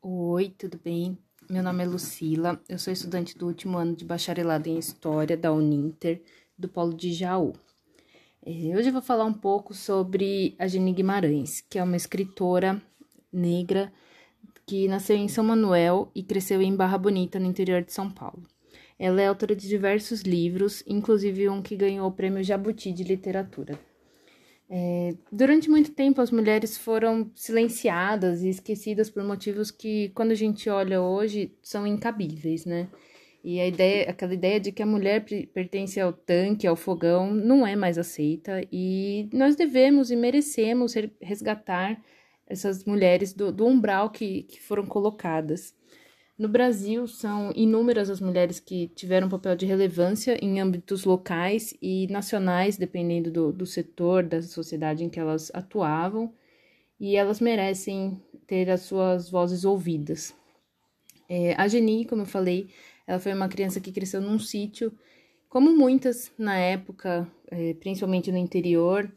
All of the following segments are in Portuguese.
Oi, tudo bem? Meu nome é Lucila, eu sou estudante do último ano de bacharelado em História da Uninter, do Polo de Jaú. É, hoje eu vou falar um pouco sobre a Geni Guimarães, que é uma escritora negra que nasceu em São Manuel e cresceu em Barra Bonita, no interior de São Paulo. Ela é autora de diversos livros, inclusive um que ganhou o prêmio Jabuti de Literatura. É, durante muito tempo, as mulheres foram silenciadas e esquecidas por motivos que, quando a gente olha hoje, são incabíveis, né? E a ideia, aquela ideia de que a mulher pertence ao tanque, ao fogão, não é mais aceita e nós devemos e merecemos resgatar essas mulheres do, do umbral que, que foram colocadas. No Brasil, são inúmeras as mulheres que tiveram papel de relevância em âmbitos locais e nacionais, dependendo do, do setor da sociedade em que elas atuavam, e elas merecem ter as suas vozes ouvidas. É, a Geni, como eu falei, ela foi uma criança que cresceu num sítio, como muitas na época, é, principalmente no interior,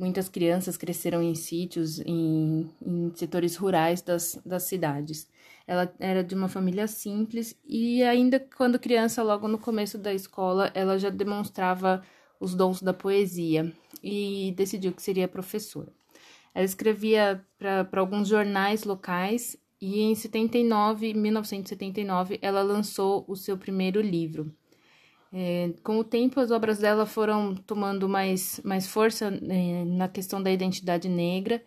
muitas crianças cresceram em sítios, em, em setores rurais das, das cidades. Ela era de uma família simples e ainda quando criança, logo no começo da escola, ela já demonstrava os dons da poesia e decidiu que seria professora. Ela escrevia para alguns jornais locais e em 79, 1979, ela lançou o seu primeiro livro. É, com o tempo, as obras dela foram tomando mais, mais força é, na questão da identidade negra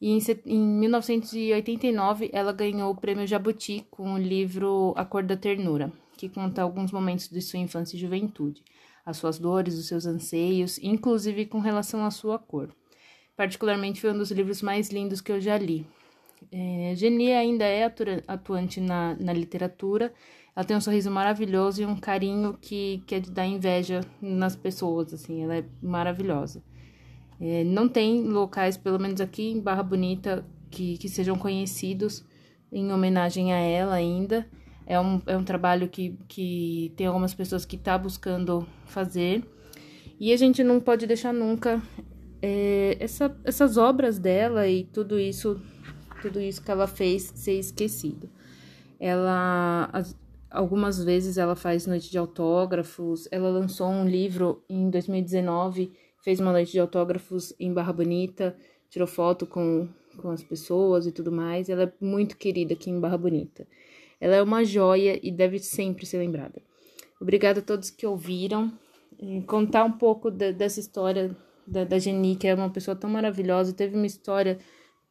e em, em 1989 ela ganhou o prêmio Jabuti com o livro A Cor da Ternura, que conta alguns momentos de sua infância e juventude, as suas dores, os seus anseios, inclusive com relação à sua cor. Particularmente foi um dos livros mais lindos que eu já li. É, Geni ainda é atuante na, na literatura, ela tem um sorriso maravilhoso e um carinho que, que é de dar inveja nas pessoas, assim, ela é maravilhosa. É, não tem locais, pelo menos aqui em Barra Bonita, que, que sejam conhecidos em homenagem a ela ainda. É um, é um trabalho que, que tem algumas pessoas que tá buscando fazer. E a gente não pode deixar nunca é, essa, essas obras dela e tudo isso, tudo isso que ela fez ser esquecido. Ela, as, algumas vezes ela faz noite de autógrafos. Ela lançou um livro em 2019 fez uma noite de autógrafos em Barra Bonita, tirou foto com, com as pessoas e tudo mais. Ela é muito querida aqui em Barra Bonita. Ela é uma joia e deve sempre ser lembrada. Obrigada a todos que ouviram. Contar um pouco de, dessa história da, da Geni, que é uma pessoa tão maravilhosa, teve uma história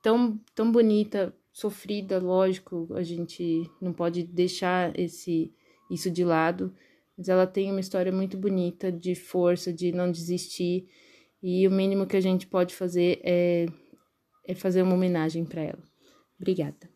tão, tão bonita, sofrida, lógico, a gente não pode deixar esse isso de lado, mas ela tem uma história muito bonita de força, de não desistir, e o mínimo que a gente pode fazer é, é fazer uma homenagem para ela. Obrigada.